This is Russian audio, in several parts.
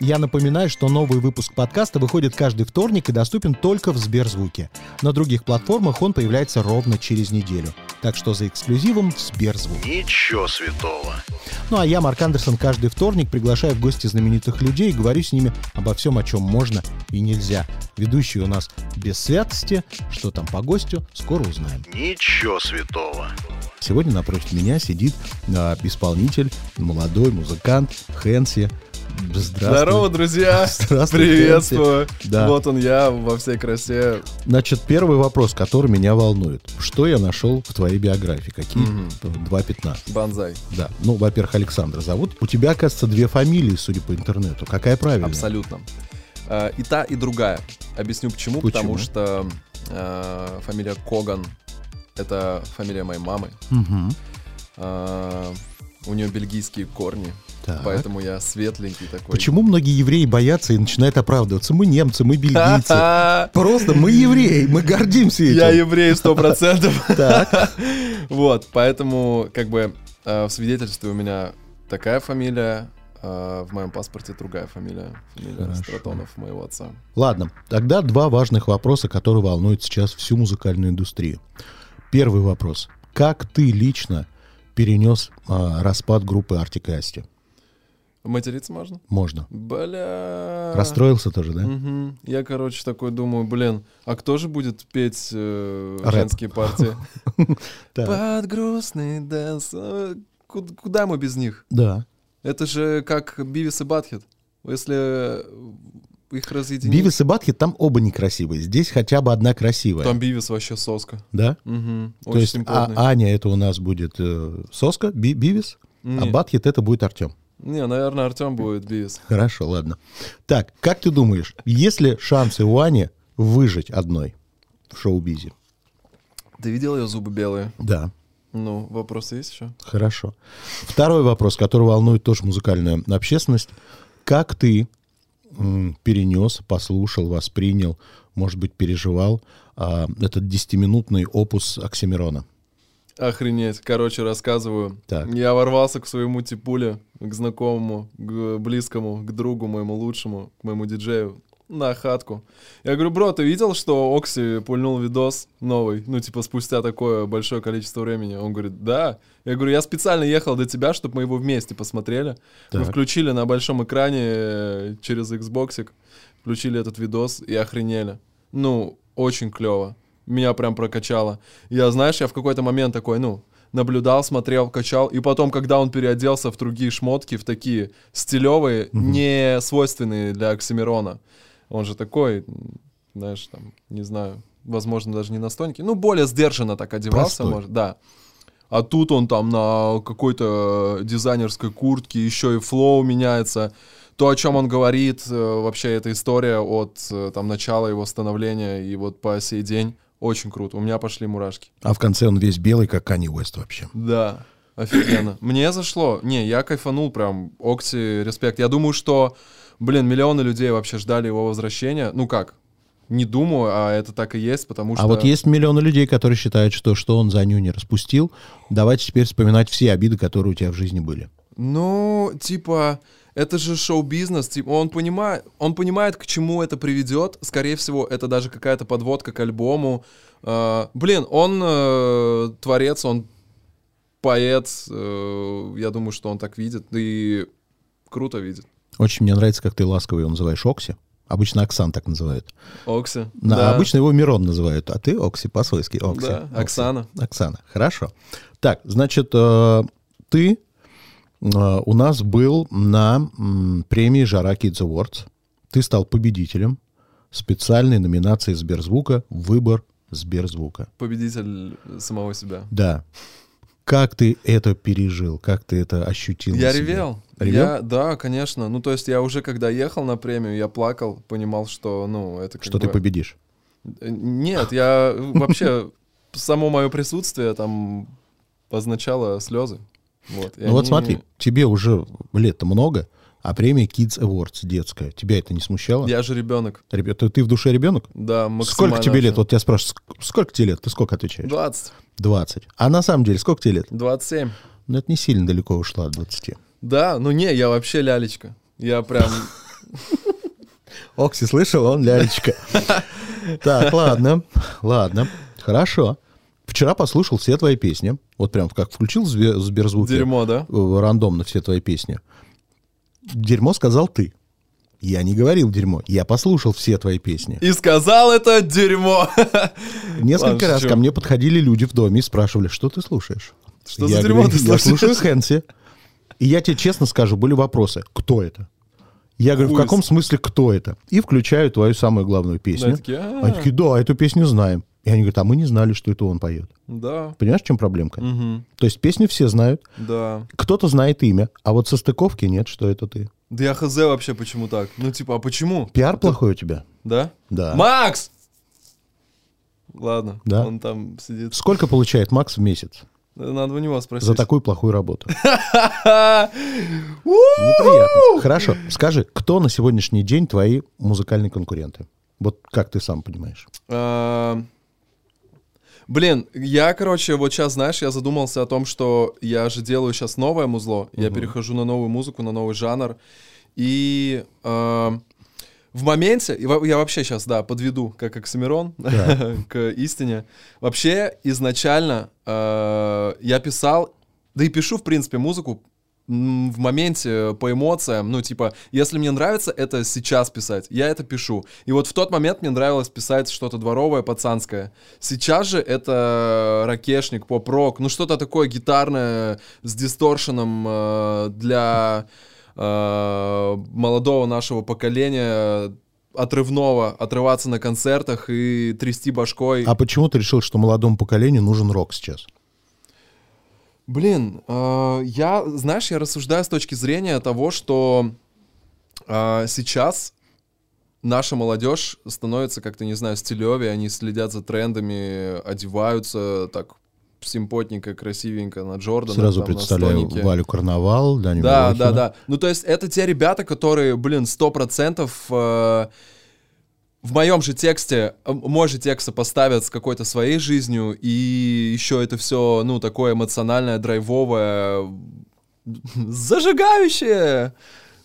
Я напоминаю, что новый выпуск подкаста выходит каждый вторник и доступен только в Сберзвуке. На других платформах он появляется ровно через неделю. Так что за эксклюзивом в Сберзвук. Ничего святого. Ну а я, Марк Андерсон, каждый вторник приглашаю в гости знаменитых людей и говорю с ними обо всем, о чем можно и нельзя. Ведущий у нас без святости. Что там по гостю, скоро узнаем. Ничего святого. Сегодня напротив меня сидит а, исполнитель, молодой музыкант Хэнси. Здравствуй. Здорово, друзья! Здравствуй, Приветствую! Да. Вот он я во всей красе. Значит, первый вопрос, который меня волнует. Что я нашел в твоей биографии? Какие два пятна? Банзай. Да. Ну, во-первых, Александра зовут. У тебя, оказывается, две фамилии, судя по интернету. Какая правильная? Абсолютно. А, И та, и другая. Объясню почему. Почему? Потому что а, фамилия Коган — это фамилия моей мамы. А, У нее бельгийские корни. Так. Поэтому я светленький такой. Почему многие евреи боятся и начинают оправдываться? Мы немцы, мы бельгийцы. Просто мы евреи, мы гордимся этим. Я еврей сто процентов. Вот, поэтому как бы э, в свидетельстве у меня такая фамилия, а в моем паспорте другая фамилия. Фамилия Хорошо. Стратонов моего отца. Ладно, тогда два важных вопроса, которые волнуют сейчас всю музыкальную индустрию. Первый вопрос. Как ты лично перенес а, распад группы Артик и Асти? Материться можно? Можно. Бля. Расстроился тоже, да? Мгм. Я, короче, такой думаю, блин, а кто же будет петь э, Рэп. женские партии? Под грустный дэнс. ку- Куда мы без них? Да. Это же как Бивис и Батхед. Если их разъединить... Бивис и Батхед там оба некрасивые. Здесь хотя бы одна красивая. Там Бивис вообще соска. Да? Мгм. То Очень есть а-. Аня это у нас будет э, Соска, Би- Бивис, а Не, Батхед это будет Артем. не, наверное, Артем будет Бивис. Хорошо, ладно. Так, как ты думаешь, есть ли шансы у Ани выжить одной в шоу-бизе? Ты видел ее зубы белые? Да. Ну, вопросы есть еще? Хорошо. Второй вопрос, который волнует тоже музыкальную общественность. Как ты перенес, послушал, воспринял, может быть, переживал а, этот десятиминутный опус Оксимирона? Охренеть. Короче, рассказываю. Так. Я ворвался к своему типуле, к знакомому, к близкому, к другу моему лучшему, к моему диджею на хатку. Я говорю, бро, ты видел, что Окси пульнул видос новый? Ну, типа, спустя такое большое количество времени. Он говорит, да. Я говорю, я специально ехал до тебя, чтобы мы его вместе посмотрели. Мы Так. включили на большом экране э, через Xbox, включили этот видос и охренели. Ну, очень клево. Меня прям прокачало. Я, знаешь, я в какой-то момент такой, ну, наблюдал, смотрел, качал. И потом, когда он переоделся в другие шмотки, в такие стилевые, не свойственные для Оксимирона. Он же такой, знаешь, там, не знаю, возможно, даже не настойники. Ну, более сдержанно так одевался, Простой. может, да. А тут он там на какой-то дизайнерской куртке, еще и флоу меняется. То, о чем он говорит, э, вообще эта история от э, там начала его становления и вот по сей день, очень круто. У меня пошли мурашки. А в конце он весь белый, как Канни Уэст вообще. Да, офигенно. Мне зашло. Не, я кайфанул прям. Окси, респект. Я думаю, что, блин, миллионы людей вообще ждали его возвращения. Ну как? Не думаю, а это так и есть, потому что... А вот есть миллионы людей, которые считают, что что он за ню не распустил. Давайте теперь вспоминать все обиды, которые у тебя в жизни были. Ну, типа, это же шоу-бизнес, типа, он понимает, он понимает, к чему это приведет. Скорее всего, это даже какая-то подводка к альбому. А, блин, он э, творец, он поэт. э, я думаю, что он так видит. И круто видит. Очень мне нравится, как ты ласково его называешь Окси. Обычно Оксан так называют. Окси. На- да. Обычно его Мирон называют, а ты Окси по-свойски. Окси. Да, Окси. Оксана. Оксана, хорошо. Так, значит, э, ты э, у нас был на премии «Жара Kids Awards». Ты стал победителем специальной номинации Сберзвука «Выбор Сберзвука». Победитель самого себя. Да. Как ты это пережил? Как ты это ощутил? Я ревел. Ревел? Я, да, конечно. Ну, то есть я уже, когда ехал на премию, я плакал, понимал, что, ну, это как Что ты бы- победишь? Э, Нет, я вообще само мое присутствие там означало слезы. Вот. Ну вот они- смотри, тебе уже лет много, а премия Kids Awards детская. Тебя это не смущало? Я же ребенок. Ребята, ты в душе ребенок? Да, максимально. Сколько тебе лет? Вот тебя спрашивают, ск- сколько тебе лет? Ты сколько отвечаешь? 20. 20. А на самом деле, сколько тебе лет? 27. Ну, это не сильно далеко ушла от 20. Да, ну не, я вообще лялечка. Я прям... Окси, слышал, он лялечка. Так, ладно, ладно, хорошо. Вчера послушал все твои песни. Вот прям как включил в Сбер- Сберзвуке. Дерьмо, да? э, Рандомно все твои песни. Дерьмо сказал ты. Я не говорил дерьмо. Я послушал все твои песни. И сказал это дерьмо. Несколько Ладно, раз шучу. ко мне подходили люди в доме и спрашивали, что ты слушаешь? Что Я за дерьмо говорю, ты Я слушаешь? слушаю Хэнси. И я тебе честно скажу, были вопросы. Кто это? Я говорю, в каком смысле кто это? И включаю твою самую главную песню. Они такие, «А, Они такие, да, эту песню знаем. И они говорят, а мы не знали, что это он поет. Да. Понимаешь, в чем проблемка? Мгм. То есть песню все знают, Да. кто-то знает имя, а вот со стыковки нет, что это ты. Да я хз вообще, почему так? Ну, типа, а почему? Пиар плохой у тебя? Да? Да. Макс! Ладно, Да? он там сидит. Сколько получает Макс в месяц Надо у него спросить. за такую плохую работу? Неприятно. Хорошо. Скажи, кто на сегодняшний день твои музыкальные конкуренты? Вот как ты сам понимаешь? А, Блин, я, короче, вот сейчас, знаешь, я задумался о том, что я же делаю сейчас новое музло, я перехожу на новую музыку, на новый жанр, и а, в моменте, я вообще сейчас, да, подведу, как Оксимирон, к истине. Вообще, изначально а, я писал, да и пишу, в принципе, музыку в моменте, по эмоциям, ну, типа, если мне нравится это сейчас писать, я это пишу. И вот в тот момент мне нравилось писать что-то дворовое, пацанское. Сейчас же это ракешник, поп-рок, ну, что-то такое гитарное с дисторшеном э, для э, молодого нашего поколения, отрывного, отрываться на концертах и трясти башкой. А почему ты решил, что молодому поколению нужен рок сейчас? Блин, э, я, знаешь, я рассуждаю с точки зрения того, что э, сейчас наша молодежь становится как-то, не знаю, стилевее, они следят за трендами, одеваются так симпотненько, красивенько на Джордана. Сразу там, представляю. Валю Карнавал, Даню Да, Милохина. да, да. Ну, то есть это те ребята, которые, блин, сто процентов э, в моем же тексте, э, мой же текст сопоставят с какой-то своей жизнью, и еще это все, ну, такое эмоциональное, драйвовое, зажигающее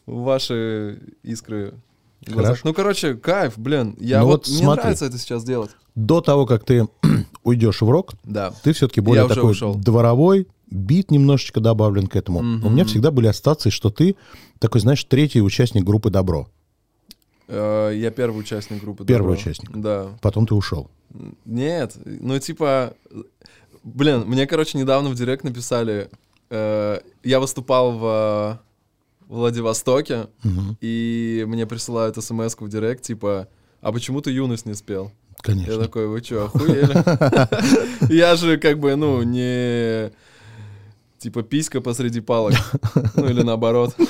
ваши искры. Хорошо. Ну, короче, кайф, блин. Я Ну вот, вот мне смотри. нравится это сейчас делать. До того, как ты уйдешь в рок, Да. ты все-таки более Я такой ушел. дворовой, бит немножечко добавлен к этому. У меня всегда были ассоциации, что ты такой, знаешь, третий участник группы «Добро». Э, я первый участник группы. Первый «Добро». участник. Да. Потом ты ушел. Нет, ну типа, блин, мне, короче, недавно в директ написали, э, я выступал в Владивостоке, и мне присылают смс в директ, типа, а почему ты юность не спел? Я Конечно. такой, вы что, охуели? Я же как бы, ну, не типа писька посреди палок, ну или наоборот.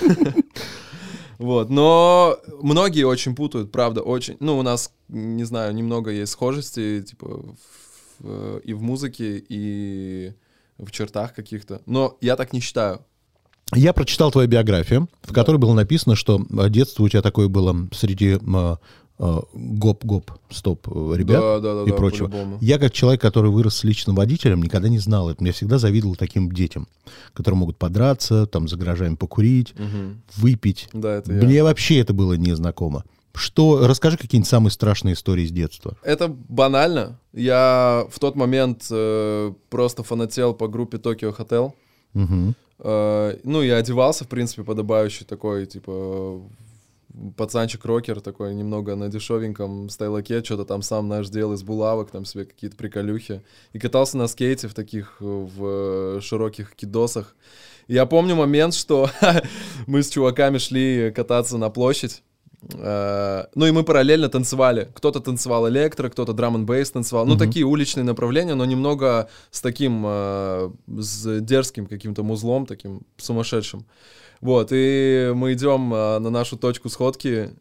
Вот, но многие очень путают, правда, очень. Ну, у нас, не знаю, немного есть схожести, типа, в- в- и в музыке, и в чертах каких-то. Но я так не считаю. Я прочитал твою биографию, в которой было написано, что э, детство у тебя такое было среди э, э, гоп-гоп, стоп, э, ребят Да, да, да, и да, прочего. по-любому. Я, как человек, который вырос с личным водителем, никогда не знал это. Я всегда завидовал таким детям, которые могут подраться, там, за гаражами покурить, Мгм. выпить. Да, это я. Мне вообще это было незнакомо. Что, расскажи какие-нибудь самые страшные истории с детства. Это банально. Я в тот момент э, просто фанател по группе Tokyo Hotel. Мгм. Э, ну, я одевался, в принципе, подобающий такой, типа, пацанчик-рокер такой, немного на дешевеньком стайлаке, что-то там сам наш делал из булавок, там себе какие-то приколюхи. И катался на скейте в таких, э, в широких кидосах. И я помню момент, что мы с чуваками шли кататься на площадь, Э, Ну и мы параллельно танцевали. Кто-то танцевал электро, кто-то драм н бейс танцевал. Ну, такие уличные направления, но немного с таким, э, с дерзким каким-то музлом, таким сумасшедшим. Вот, и мы идем э, на нашу точку сходки,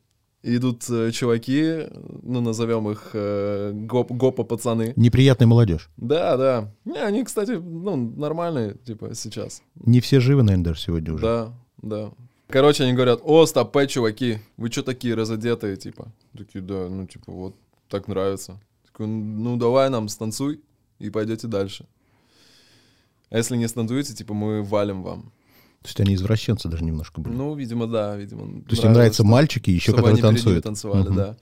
идут э, чуваки, ну, назовем их э, гоп, гопа пацаны. Неприятная молодежь. Да, да. Не, они, кстати, ну, нормальные, типа, сейчас. Не все живы, наверное, даже сегодня уже. Да, да. Короче, они говорят, о, стопэ, чуваки, вы что такие разодетые, типа? Такие, да, ну, типа, вот так нравится. Такой, ну, давай нам станцуй и пойдете дальше. А если не станцуете, типа, мы валим вам. То есть они извращенцы даже немножко были. Ну, видимо, да, видимо. То есть им нравятся мальчики, еще которые танцуют. танцевали, Мгм. да.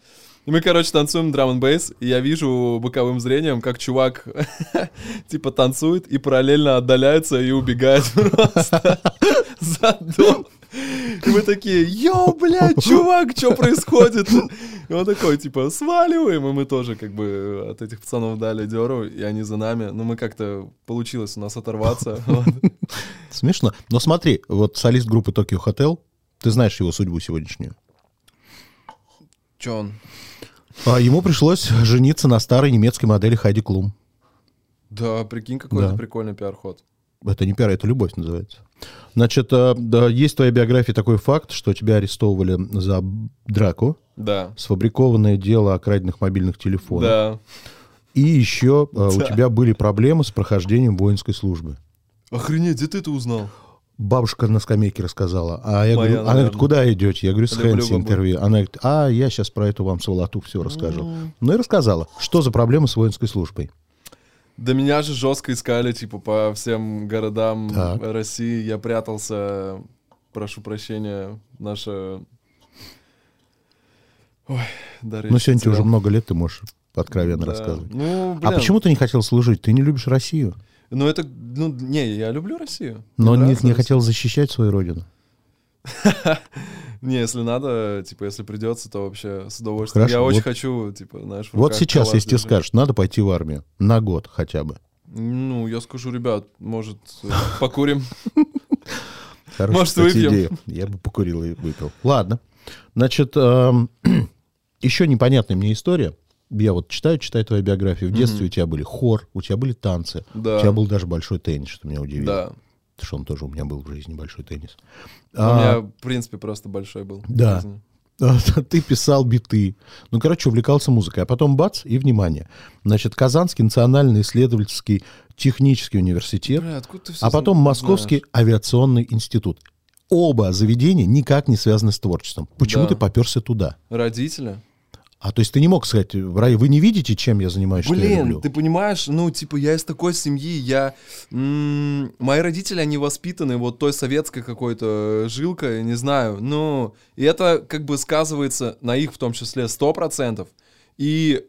И мы, короче, танцуем драм бейс, и я вижу боковым зрением, как чувак типа танцует и параллельно отдаляется и убегает просто за дом. И мы такие, йоу, блядь, чувак, что происходит? И он такой, типа, сваливаем, и мы тоже как бы от этих пацанов дали дёру, и они за нами. Но мы как-то, получилось у нас оторваться. Смешно. Но смотри, вот солист группы Tokyo Hotel, ты знаешь его судьбу сегодняшнюю. Чё он? А ему пришлось жениться на старой немецкой модели Хайди Клум. Да, прикинь, какой это Да. прикольный пиар-ход. Это не пиар, это любовь называется. Значит, э, да, есть в твоей биографии такой факт, что тебя арестовывали за драку, Да. сфабрикованное дело о краденных мобильных телефонах. Да. И еще э, у Да. тебя были проблемы с прохождением воинской службы. Охренеть, где ты это узнал? Бабушка на скамейке рассказала. А я Моя, говорю, она говорит, наверное. куда идете? Я говорю, с Люблю Хэнси бабу. интервью. Она говорит, а, я сейчас про эту вам сволоту все расскажу. Ну и рассказала. Что за проблемы с воинской службой? Да меня же жестко искали, типа, по всем городам Так. России. Я прятался, прошу прощения, наша... Ой, да, Ну, сегодня тебе уже много лет, ты можешь откровенно Да. рассказывать. Ну, А почему ты не хотел служить? Ты не любишь Россию, Ну, это, ну, не, я люблю Россию. но Мне не, не хотел защищать свою родину. Не, если надо, типа, если придется, то вообще с удовольствием. Хорошо, я очень вот- хочу, типа, знаешь, Вот сейчас, если держать. скажут, надо пойти в армию на год хотя бы. Ну, я скажу, ребят, может, э, покурим? Хорошая, Может, кстати, выпьем? идея. Я бы покурил и выпил. Ладно. Значит, эм, еще непонятная мне история. Я вот читаю, читаю твою биографию. В детстве у тебя были хор, у тебя были танцы. Да. У тебя был даже большой теннис, что меня удивило. Да. Потому что он тоже у меня был в жизни, большой теннис. У А, меня, в принципе, просто большой был. Да. Ты писал биты. Ну, короче, увлекался музыкой. А потом бац, и внимание. Значит, Казанский национальный исследовательский технический университет, Бля, откуда ты всё а потом Московский знаешь? авиационный институт. Оба заведения никак не связаны с творчеством. Почему Да. ты поперся туда? Родители? А то есть ты не мог сказать, «Рай, вы не видите, чем я занимаюсь, что я Блин, люблю? ты понимаешь, ну, типа, я из такой семьи, я... м, мои родители, они воспитаны вот той советской какой-то жилкой, я не знаю, ну, и это как бы сказывается на их в том числе 100%, и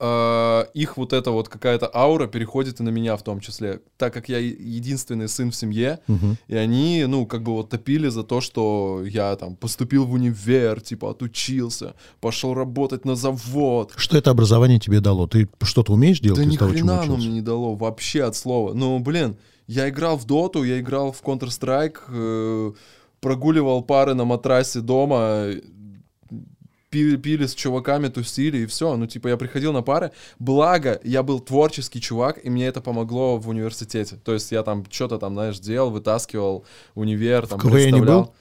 э, их вот эта вот какая-то аура переходит и на меня в том числе, так как я единственный сын в семье, Мгм. и они, ну, как бы вот топили за то, что я там поступил в универ, типа, отучился, пошел работать на завод, Что это образование тебе дало? Ты что-то умеешь делать да ни того, хрена оно мне не дало, вообще от слова. Ну, блин, я играл в доту, я играл в Counter-Strike, э, прогуливал пары на матрасе дома, пили, пили с чуваками, тусили, и все. Ну, типа, я приходил на пары. Благо, я был творческий чувак, и мне это помогло в университете. То есть я там что-то там, знаешь, делал, вытаскивал универ, там, не представлял. был?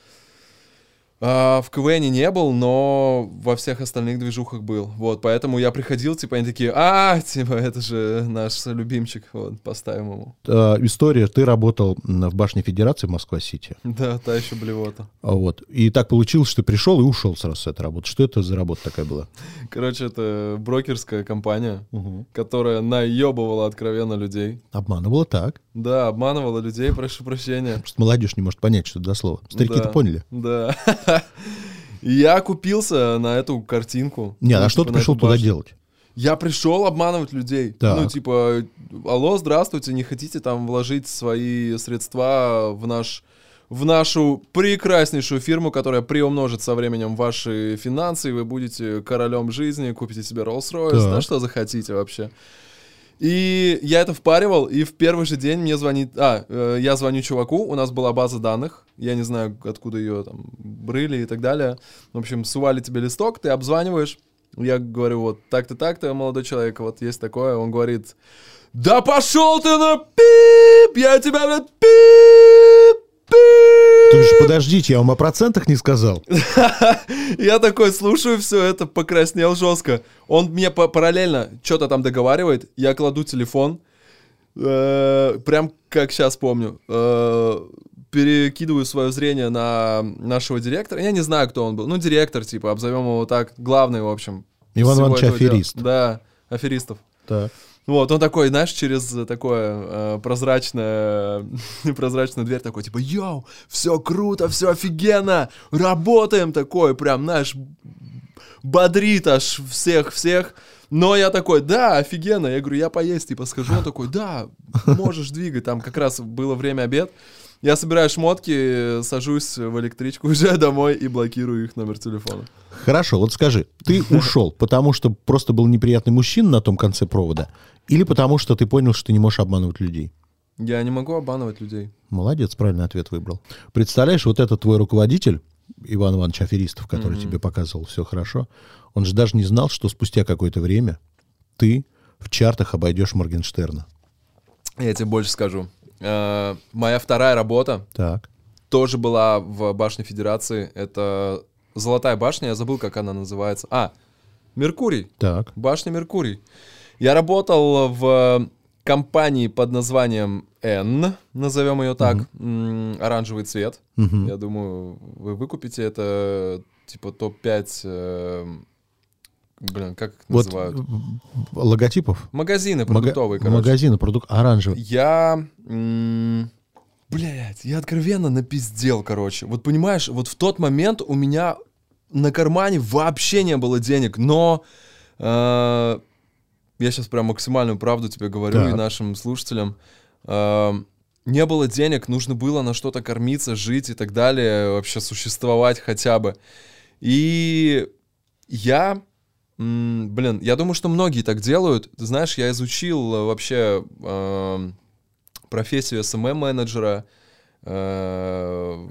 А, в КВН не был, но во всех остальных движухах был. Вот, поэтому я приходил, типа, они такие, а, типа, это же наш любимчик, вот, поставим ему. Э, история, ты работал в башне Федерации в Москва-Сити. Да, та еще блевота. А Вот. И так получилось, что пришел и ушел сразу с этой работы. Что это за работа такая была? Короче, это брокерская компания, которая наебывала откровенно людей. Обманывала так. Да, обманывала людей, прошу прощения. Просто молодежь не может понять, что это за слово. Старики-то Да, поняли. Да. Я купился на эту картинку. Ну, а что типа, ты на пришел туда делать? Я пришел обманывать людей. Так. Ну, типа, алло, здравствуйте, не хотите там вложить свои средства в наш в нашу прекраснейшую фирму, которая приумножит со временем ваши финансы, и вы будете королем жизни, купите себе Rolls-Royce, да что захотите вообще. И я это впаривал, и в первый же день мне звонит... А, э, я звоню чуваку, у нас была база данных, я не знаю, откуда ее там брыли и так далее. В общем, сували тебе листок, ты обзваниваешь, я говорю, вот так-то, так-то, молодой человек, вот есть такое. Он говорит, да пошел ты на пип, я тебя, блядь, пип, же подождите, я вам о процентах не сказал. Я такой слушаю все это, покраснел жестко. Он мне па- параллельно что-то там договаривает, я кладу телефон, э, прям как сейчас помню, э, перекидываю свое зрение на нашего директора. Я не знаю, кто он был. Ну, директор, типа, обзовем его так. Главный, в общем. Иван Иванович аферист. Да, аферистов. Так. Вот, он такой, знаешь, через такое э, прозрачное, прозрачную дверь такой, типа, йоу, все круто, все офигенно, работаем такой, прям, знаешь, бодрит аж всех-всех. Но я такой, да, офигенно. Я говорю, я поесть, типа, скажу. Он такой, да, можешь двигать. Там как раз было время обед. Я собираю шмотки, сажусь в электричку, уезжаю домой и блокирую их номер телефона. Хорошо, вот скажи, ты ушел, потому что просто был неприятный мужчина на том конце провода, или потому что ты понял, что ты не можешь обманывать людей? Я не могу обманывать людей. Молодец, правильный ответ выбрал. Представляешь, вот этот твой руководитель, Иван Иванович Аферистов, который Мгм. тебе показывал все хорошо, он же даже не знал, что спустя какое-то время ты в чартах обойдешь Моргенштерна. Я тебе больше скажу. Э, моя вторая работа Так. тоже была в башне Федерации. Это Золотая башня, я забыл, как она называется. А, Меркурий. Так. Башня Меркурий. Я работал в компании под названием N, назовем ее так, м, оранжевый цвет. Мгм. Я думаю, вы выкупите это типа топ-5, э, блин, как их Вот называют? логотипов? Магазины Мага- продуктовые, короче. Магазины, продукт оранжевый. Я... м, Блядь, я откровенно напиздел, короче. Вот понимаешь, вот в тот момент у меня на кармане вообще не было денег, но э, я сейчас прям максимальную правду тебе говорю и Так. нашим слушателям. Э, не было денег, нужно было на что-то кормиться, жить и так далее, вообще существовать хотя бы. И я, м, блин, я думаю, что многие так делают. Ты знаешь, я изучил э, вообще эм, профессию SMM-менеджера, э,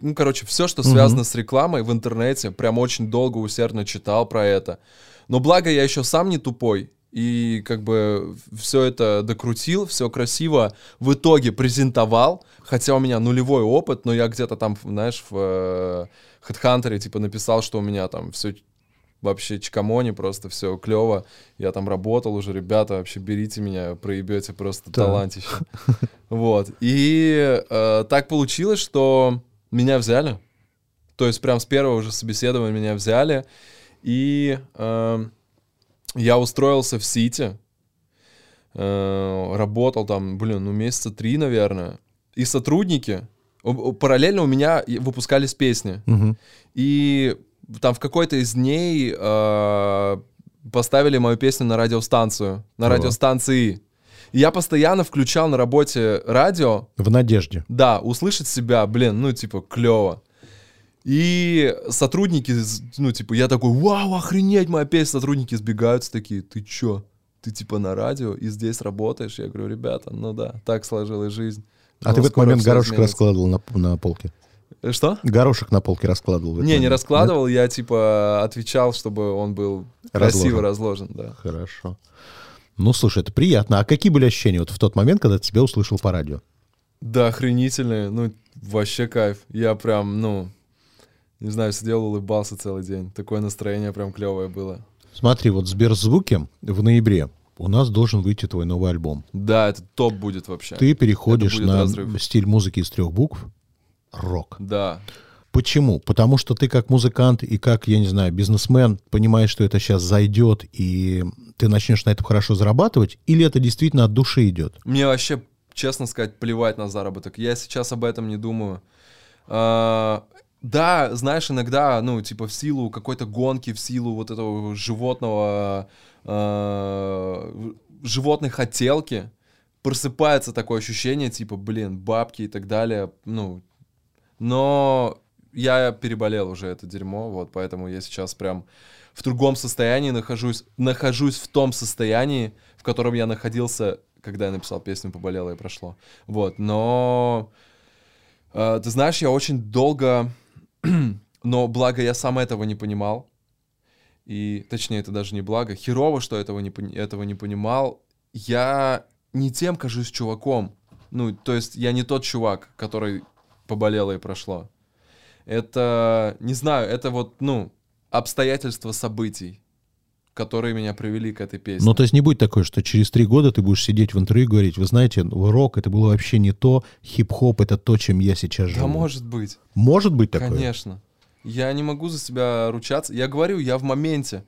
ну, короче, все, что связано с рекламой в интернете, прям очень долго, усердно читал про это. Но благо я еще сам не тупой, и как бы все это докрутил, все красиво в итоге презентовал, хотя у меня нулевой опыт, но я где-то там, знаешь, в э, HeadHunter типа написал, что у меня там все вообще чкамони, просто все клево. Я там работал уже, ребята, вообще берите меня, проебете просто Так. талантище. Вот. И э, так получилось, что меня взяли. То есть прям с первого же собеседования меня взяли. И э, я устроился в Сити. Э, работал там, блин, ну месяца три, наверное. И сотрудники... Параллельно у меня выпускались песни. Мгм. И там в какой-то из дней э, поставили мою песню на радиостанцию. На О. радиостанции. И я постоянно включал на работе радио, В надежде. да, услышать себя, блин, ну, типа, клево. И сотрудники, ну, типа, я такой, вау, охренеть, моя песня, сотрудники сбегаются такие, ты чё? Ты, типа, на радио и здесь работаешь? Я говорю, ребята, ну да, так сложилась жизнь. А Но ты в этот момент горошек изменится». раскладывал на, на полке? Э, Что? Горошек на полке раскладывал. Не, не момент, раскладывал, я, типа, отвечал, чтобы он был красиво разложен, да. нет? Хорошо. Ну, слушай, это приятно. А какие были ощущения вот в тот момент, когда ты тебя услышал по радио? Да, охренительные, ну, вообще кайф. Я прям, ну, не знаю, сидел, улыбался целый день. Такое настроение прям клевое было. Смотри, вот в Сберзвуке в ноябре у нас должен выйти твой новый альбом. Да, это топ будет вообще. Ты переходишь на разрыв. стиль музыки из трех букв. Рок. Да. Почему? Потому что ты как музыкант и как, я не знаю, бизнесмен понимаешь, что это сейчас зайдет, и ты начнешь на этом хорошо зарабатывать, или это действительно от души идет? Мне вообще, честно сказать, плевать на заработок. Я сейчас об этом не думаю. А, да, знаешь, иногда, ну, типа, в силу какой-то гонки, в силу вот этого животного, а, животной хотелки, просыпается такое ощущение, типа, блин, бабки и так далее, ну, но я переболел уже это дерьмо, вот, поэтому я сейчас прям в другом состоянии нахожусь, нахожусь в том состоянии, в котором я находился, когда я написал песню «Поболело и прошло». Вот, но э, ты знаешь, я очень долго, но благо я сам этого не понимал, и, точнее, это даже не благо, херово, что этого не, этого не понимал, я не тем кажусь чуваком, ну, то есть я не тот чувак, который поболело и прошло. Это, не знаю, это вот, ну, обстоятельства событий, которые меня привели к этой песне. Ну, то есть не будет такое, что через три года ты будешь сидеть в интервью и говорить, вы знаете, ну, рок это было вообще не то, хип-хоп это то, чем я сейчас живу. да, может быть. Может быть такое? Конечно. Я не могу за себя ручаться. Я говорю, я в моменте.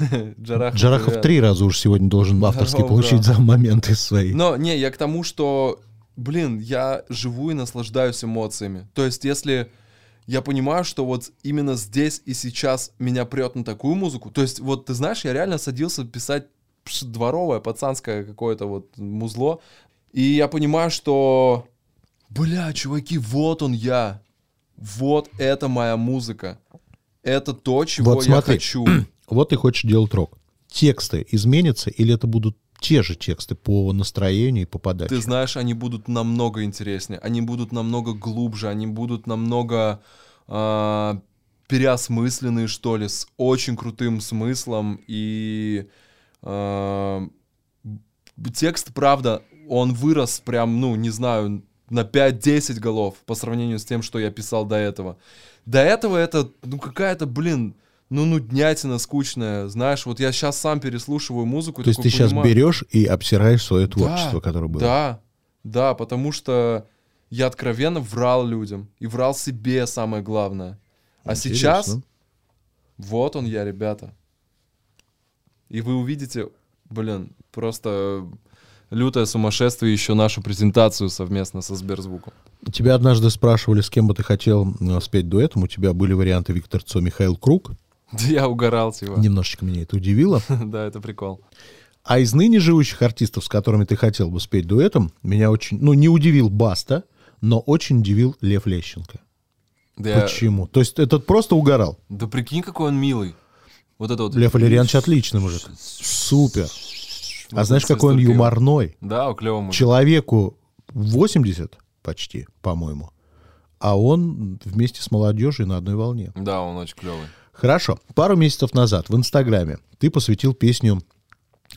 Джарахов, Джарахов три раза уж сегодня должен авторский Здорово, получить брат. за моменты свои. Но не, я к тому, что, блин, я живу и наслаждаюсь эмоциями. То есть, если я понимаю, что вот именно здесь и сейчас меня прет на такую музыку, то есть, вот ты знаешь, я реально садился писать дворовое, пацанское какое-то вот музло, и я понимаю, что, бля, чуваки, вот он я, вот это моя музыка, это то, чего Вот я смотри. хочу. Вот ты хочешь делать рок. Тексты изменятся или это будут те же тексты по настроению и по подаче? Ты знаешь, они будут намного интереснее, они будут намного глубже, они будут намного а, переосмысленные, что ли, с очень крутым смыслом. И б- текст, правда, он вырос прям, ну, не знаю, на 5-10 голов по сравнению с тем, что я писал до этого. До этого это, ну, какая-то, блин, ну, нуднятина скучная. Знаешь, вот я сейчас сам переслушиваю музыку. То есть ты сейчас понимаю, берешь и обсираешь свое творчество, да, которое было. Да, да, потому что я откровенно врал людям. И врал себе, самое главное. А Интересно. сейчас, вот он я, ребята. И вы увидите, блин, просто лютое сумасшествие еще нашу презентацию совместно со Сберзвуком. Тебя однажды спрашивали, с кем бы ты хотел э, спеть дуэтом. У тебя были варианты Виктор Цой, Михаил Круг. Да я угорал, типа. Немножечко меня это удивило. Да, это прикол. А из ныне живущих артистов, с которыми ты хотел бы спеть дуэтом, меня очень, ну, не удивил Баста, но очень удивил Лев Лещенко. Да, я- Почему? То есть этот просто угорал. да прикинь, какой он милый. Вот это вот. Лев Валерьянович отличный мужик. Супер. А знаешь, какой он юморной? Да, клевый. Человеку 80 почти, по-моему. А он вместе с молодежью на одной волне. Да, он очень клевый. Хорошо. Пару месяцев назад в Инстаграме ты посвятил песню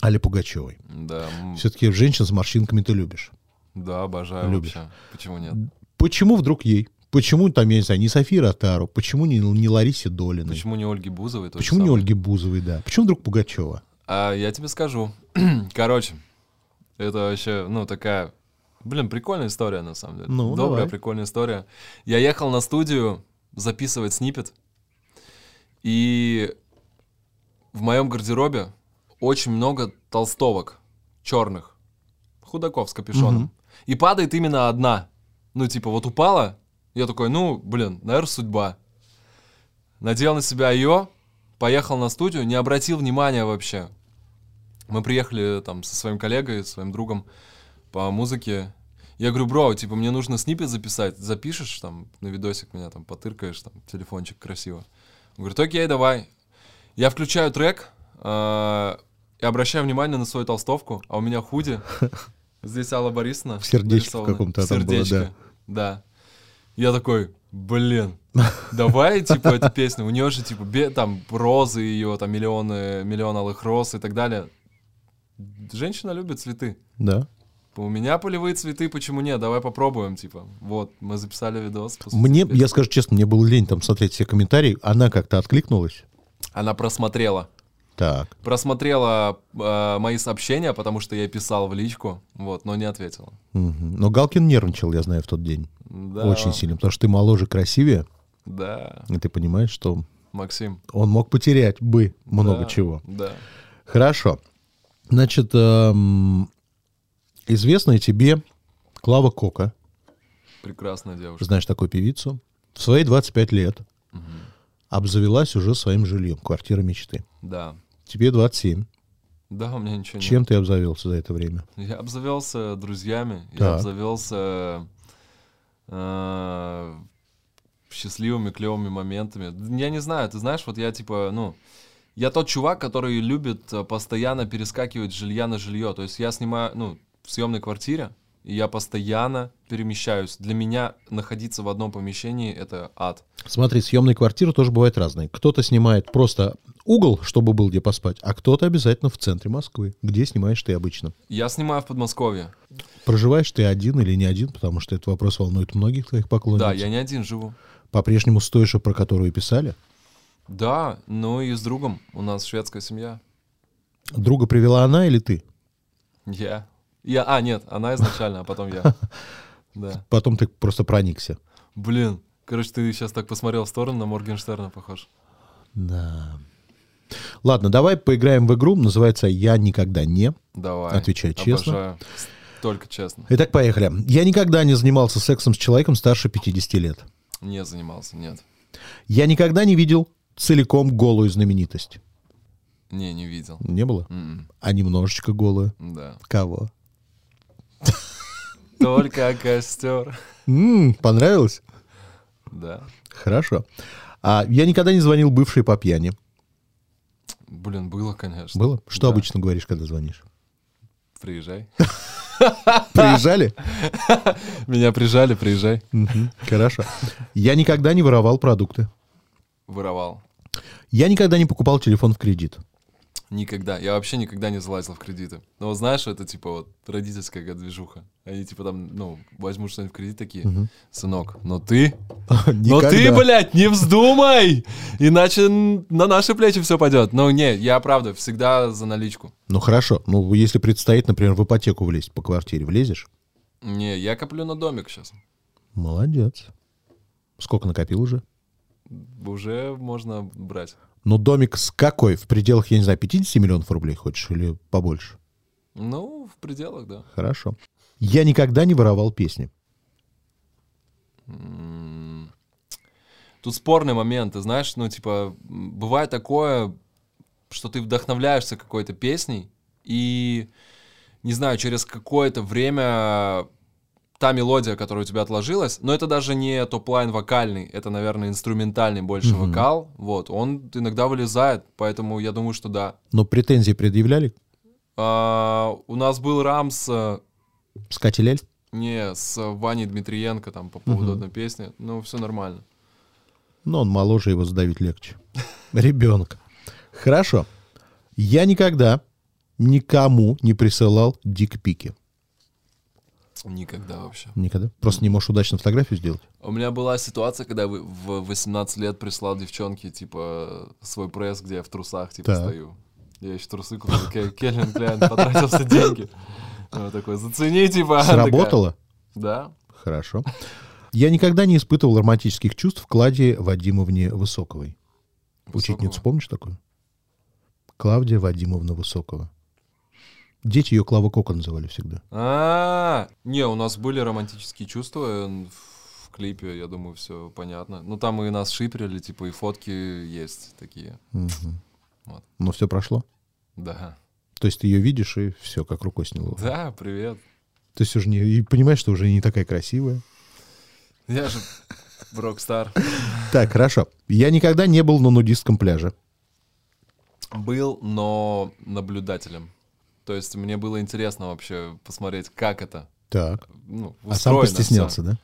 Али Пугачевой. Да, Все-таки женщин с морщинками ты любишь. да, обожаю Любишь. вообще. Почему нет? Почему вдруг ей? Почему там, я не знаю, не Софии Ротару? Почему не, не Ларисе Долиной? Почему не Ольги Бузовой? Почему не? Ольги Бузовой, да? Почему вдруг Пугачева? А я тебе скажу. Короче, это вообще, ну, такая, блин, прикольная история, на самом деле. Ну, Добрая, давай. прикольная история. Я ехал на студию записывать снипет, и в моем гардеробе очень много толстовок черных, худаков с капюшоном. Мгм. И падает именно одна. Ну, типа, вот упала, я такой, ну, блин, наверное, судьба. Надел на себя ее, поехал на студию, не обратил внимания вообще. Мы приехали там со своим коллегой, своим другом по музыке. Я говорю, бро, типа, мне нужно снипет записать. Запишешь там на видосик меня там потыркаешь, там, телефончик красиво. Он говорит, окей, давай. Я включаю трек э, и обращаю внимание на свою толстовку, а у меня худи. Здесь Алла Борисовна. В сердечке нарисована. каком-то В там было, да. сердечко, да. Я такой, блин, давай, типа, эту песню. У нее же, типа, бе- там, розы ее, там, миллионы, миллион алых роз и так далее. Женщина любит цветы. Да. У меня полевые цветы, почему нет? Давай попробуем, типа. Вот, мы записали видос. Мне, песне. я скажу честно, мне было лень там смотреть все комментарии. Она как-то откликнулась. Она просмотрела. Так. Просмотрела э, мои сообщения, потому что я писал в личку, вот, но не ответила. Мгм. Но Галкин нервничал, я знаю, в тот день. Да, Очень сильно. Потому что ты моложе, красивее. Да, И ты понимаешь, что Максим. он мог потерять бы много Да, чего. Да. Хорошо. Значит, эм, известная тебе Клава Кока, Прекрасная девушка. знаешь такую певицу, в свои 25 лет Мгм. обзавелась уже своим жильем, квартира мечты. Да. Тебе 27. Да, у меня ничего нет. Чем ты обзавелся за это время? Я обзавелся друзьями, я Так. обзавелся э, счастливыми, клевыми моментами. Я не знаю, ты знаешь, вот я типа, ну, я тот чувак, который любит э, постоянно перескакивать жилья на жилье. То есть я снимаю, ну, в съемной квартире, и я постоянно перемещаюсь. Для меня находиться в одном помещении это ад. Смотри, съемные квартиры тоже бывают разные. Кто-то снимает просто угол, чтобы был где поспать, а кто-то обязательно в центре Москвы. Где снимаешь ты обычно? Я снимаю в Подмосковье. Проживаешь ты один или не один, потому что этот вопрос волнует многих твоих поклонниц. Да, я не один живу. По-прежнему с той же, про которую писали. Да, ну и с другом. У нас шведская семья. Друга привела она или ты? Я. Я, а, нет, она изначально, а потом я. Да. Потом ты просто проникся. Блин, короче, ты сейчас так посмотрел в сторону, на Моргенштерна похож. Да. Ладно, давай поиграем в игру. Называется «Я никогда не». Давай. Отвечай честно. Обожаю. Только честно. Итак, поехали. Я никогда не занимался сексом с человеком старше 50 лет. Не занимался, нет. Я никогда не видел целиком голую знаменитость. Не, не видел. Не было? М, А немножечко голую. Да. Кого? Только костер. Понравилось? Да. Хорошо. А я никогда не звонил бывшей по пьяни. Блин, было, конечно. Было? Что Да. обычно говоришь, когда звонишь? Приезжай. Приезжали? Меня прижали, приезжай. Хорошо. Я никогда не воровал продукты. Воровал. Я никогда не покупал телефон в кредит. Никогда. Я вообще никогда не залазил в кредиты. Но вот знаешь, это типа вот родительская движуха. Они типа там, ну, возьмут что-нибудь в кредит такие. Сынок, но ты... Но ты, блядь, не вздумай! Иначе на наши плечи все пойдет. Ну, не, я правда всегда за наличку. Ну хорошо. Ну, если предстоит, например, в ипотеку влезть по квартире, влезешь? Не, я коплю на домик сейчас. Молодец. Сколько накопил уже? Уже можно брать. Ну, домик с какой? В пределах, я не знаю, 50 миллионов рублей хочешь или побольше? Ну, в пределах, да. Хорошо. Я никогда не воровал песни. Тут спорный момент, ты знаешь, ну, типа, бывает такое, что ты вдохновляешься какой-то песней, и, не знаю, через какое-то время та мелодия, которая у тебя отложилась, но это даже не top-line вокальный, это, наверное, инструментальный больше Мгм. вокал, вот, он иногда вылезает, поэтому я думаю, что да. Но претензии предъявляли? А, у нас был Рамс, С Катей Лель? не, с Ваней Дмитриенко там по поводу Мгм. одной песни, ну, все нормально. Но он моложе, его сдавить легче. Ребенка. Хорошо. Я никогда никому не присылал дикпики. Никогда вообще. Никогда. Просто не можешь удачно фотографию сделать. У меня была ситуация, когда в в 18 лет прислал девчонке, типа, свой пресс, где я в трусах, типа, Так. стою. Я еще трусы купил, Ке- Кельвин Кляйн, потратил все деньги. Вот такой, зацени, типа. Сработало? Да. Хорошо. Я никогда не испытывал романтических чувств в Кладе Вадимовне Высоковой. Учительницу Высокого. помнишь такую? Клавдия Вадимовна Высокова. Дети ее Клава Кока называли всегда. А, не, у нас были романтические чувства э, в клипе, я думаю, все понятно. Ну, там и нас шиперили, типа, и фотки есть такие. Мгм. Вот. Но все прошло. Да. То есть ты ее видишь, и все, как рукой сняло. Да, привет. То есть уже не, и понимаешь, что уже не такая красивая. Я же рок-стар. Так, хорошо. Я никогда не был на нудистском пляже. Был, но наблюдателем. То есть мне было интересно вообще посмотреть, как это. Так. Ну, А сам постеснялся, да?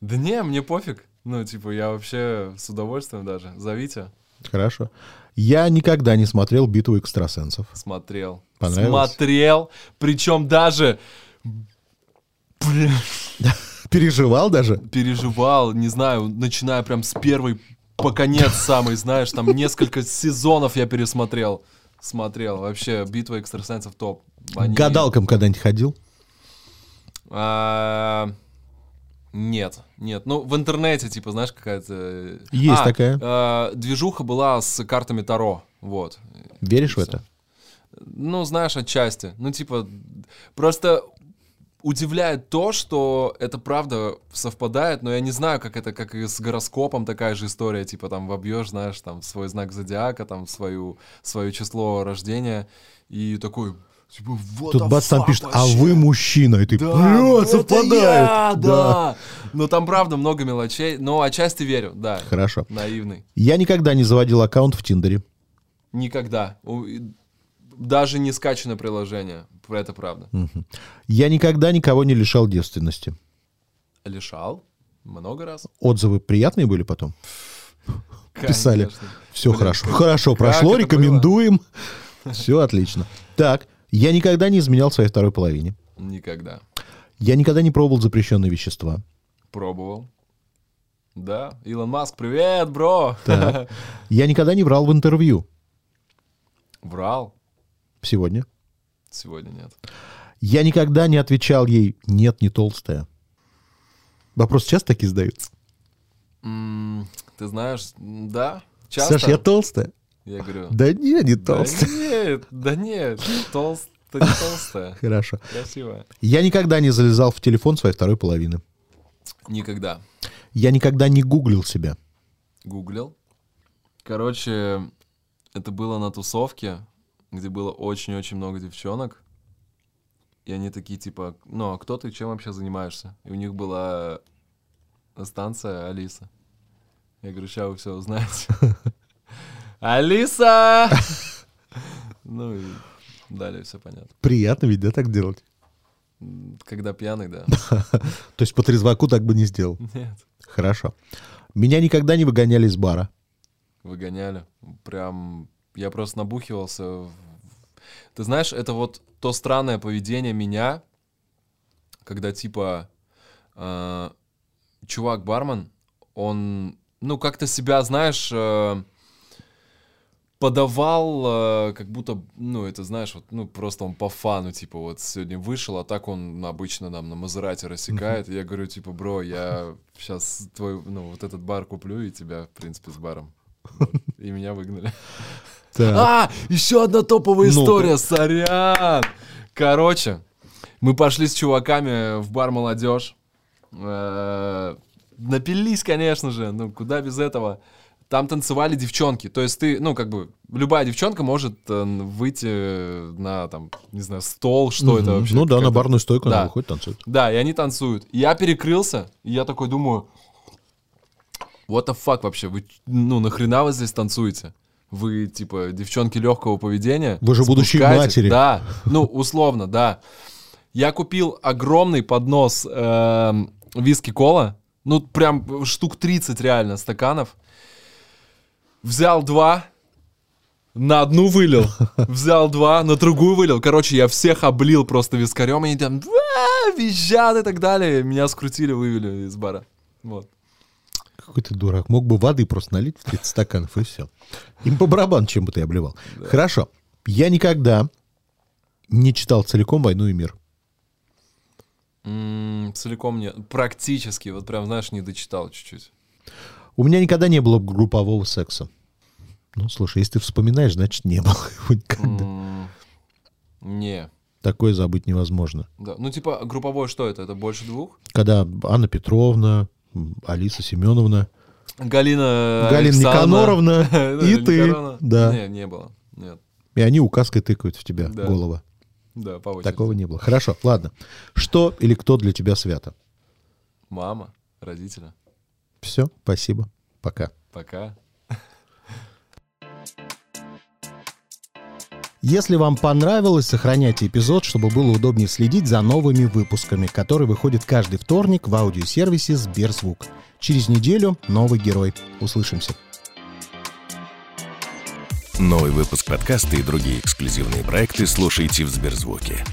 Да не, мне пофиг. Ну, типа, я вообще с удовольствием даже. Зовите. Хорошо. Я никогда не смотрел битву экстрасенсов. Смотрел. Понравилось? Смотрел. Причем даже блин, Переживал даже? переживал, не знаю, начиная прям с первой по конец самый, знаешь, там несколько сезонов я пересмотрел. Смотрел. Вообще, битва экстрасенсов топ. Они- гадалкам когда-нибудь ходил? А, Нет, нет. Ну, в интернете, типа, знаешь, какая-то... Есть А, такая. а, движуха была с картами Таро. Вот. Веришь в это? Ну, знаешь, отчасти. Ну, типа, просто удивляет то, что это правда совпадает, но я не знаю, как это, как и с гороскопом такая же история, типа там вобьешь, знаешь, там свой знак зодиака, там свою, свое число рождения, и такой, типа, what Тут бац там пишет, а вообще?» вы мужчина. И ты, Да, «Бля, это совпадает. я, да. Но там правда много мелочей, но отчасти верю, да. Хорошо. Наивный. Я никогда не заводил аккаунт в Тиндере. Никогда. Даже не скачано приложение. Это правда. Я никогда никого не лишал девственности. Лишал. Много раз. Отзывы приятные были потом? Писали. Конечно. Все Блин, хорошо. как- Хорошо прошло, рекомендуем. Все отлично. Так, я никогда не изменял своей второй половине. Никогда. Я никогда не пробовал запрещенные вещества. Пробовал. Да. Илон Маск, привет, бро. Так. Я никогда не врал в интервью. Врал. Сегодня. Сегодня нет. Я никогда не отвечал ей «нет, не толстая». Вопрос часто такие задаются? М, Ты знаешь, да, часто. Саш, я толстая. Я говорю, Да не, не да толстый. нет, да нет, толст, ты не толстая, Хорошо. красивая. Я никогда не залезал в телефон своей второй половины. Никогда. Я никогда не гуглил себя. Гуглил. Короче, это было на тусовке, где было очень-очень много девчонок. И они такие, типа, ну, а кто ты, чем вообще занимаешься? И у них была станция Алиса. Я говорю, сейчас вы все узнаете. Алиса! Ну и далее все понятно. Приятно ведь, да, так делать? Когда пьяный, да. То есть по трезваку так бы не сделал. Нет. Хорошо. Меня никогда не выгоняли из бара. Выгоняли. Прям я просто набухивался. Ты знаешь, это вот то странное поведение меня, когда типа э, чувак-бармен, он, ну, как-то себя, знаешь, э, подавал, э, как будто, ну, это, знаешь, вот, ну, просто он по фану, типа, вот сегодня вышел, а так он обычно нам на Мазерате рассекает. И я говорю, типа, бро, я сейчас твой, ну, вот этот бар куплю и тебя, в принципе, с баром. Вот. И меня выгнали. А, еще одна топовая история, сорян. Короче, мы пошли с чуваками в бар «Молодежь». Э, Напились, конечно же, ну куда без этого. Там танцевали девчонки. То есть ты, ну, как бы, любая девчонка может э, выйти на, там, не знаю, стол, что это вообще. Ну да, на барную стойку она выходит, танцует. Да, и они танцуют. Я перекрылся, и я такой думаю, what the fuck вообще, вы, ну, нахрена вы здесь танцуете? Вы, типа, девчонки легкого поведения. Вы же будущие спускаетесь?» матери. Да, ну, условно, да. Я купил огромный поднос эм, виски-кола, ну, прям штук 30 реально стаканов. Взял два, на одну вылил, взял два, на другую вылил. Короче, я всех облил просто вискарем, и они там «А, визжат и так далее. Меня скрутили, вывели из бара. Вот. Какой ты дурак. Мог бы воды просто налить в 30 стаканов, и все. Им по барабану, чем бы ты обливал. Хорошо. Я никогда не читал целиком «Войну и мир». М, целиком нет. Практически. Вот прям, знаешь, не дочитал чуть-чуть. У меня никогда не было группового секса. Ну, слушай, если ты вспоминаешь, значит, не было его никогда. М, Не. Такое забыть невозможно. Да. Ну, типа, групповое что это? Это больше двух? Когда Анна Петровна, Алиса Семеновна, Галина Галина. Никаноровна и ты. Да. Не, не было. Нет. И они указкой тыкают в тебя Да. голова. Да, по очереди. Такого не было. Хорошо, ладно. Что или кто для тебя свято? Мама, родители. Все, спасибо. Пока. Пока. Если вам понравилось, сохраняйте эпизод, чтобы было удобнее следить за новыми выпусками, которые выходят каждый вторник в аудиосервисе Сберзвук. Через неделю новый герой. Услышимся. Новый выпуск подкаста и другие эксклюзивные проекты слушайте в Сберзвуке.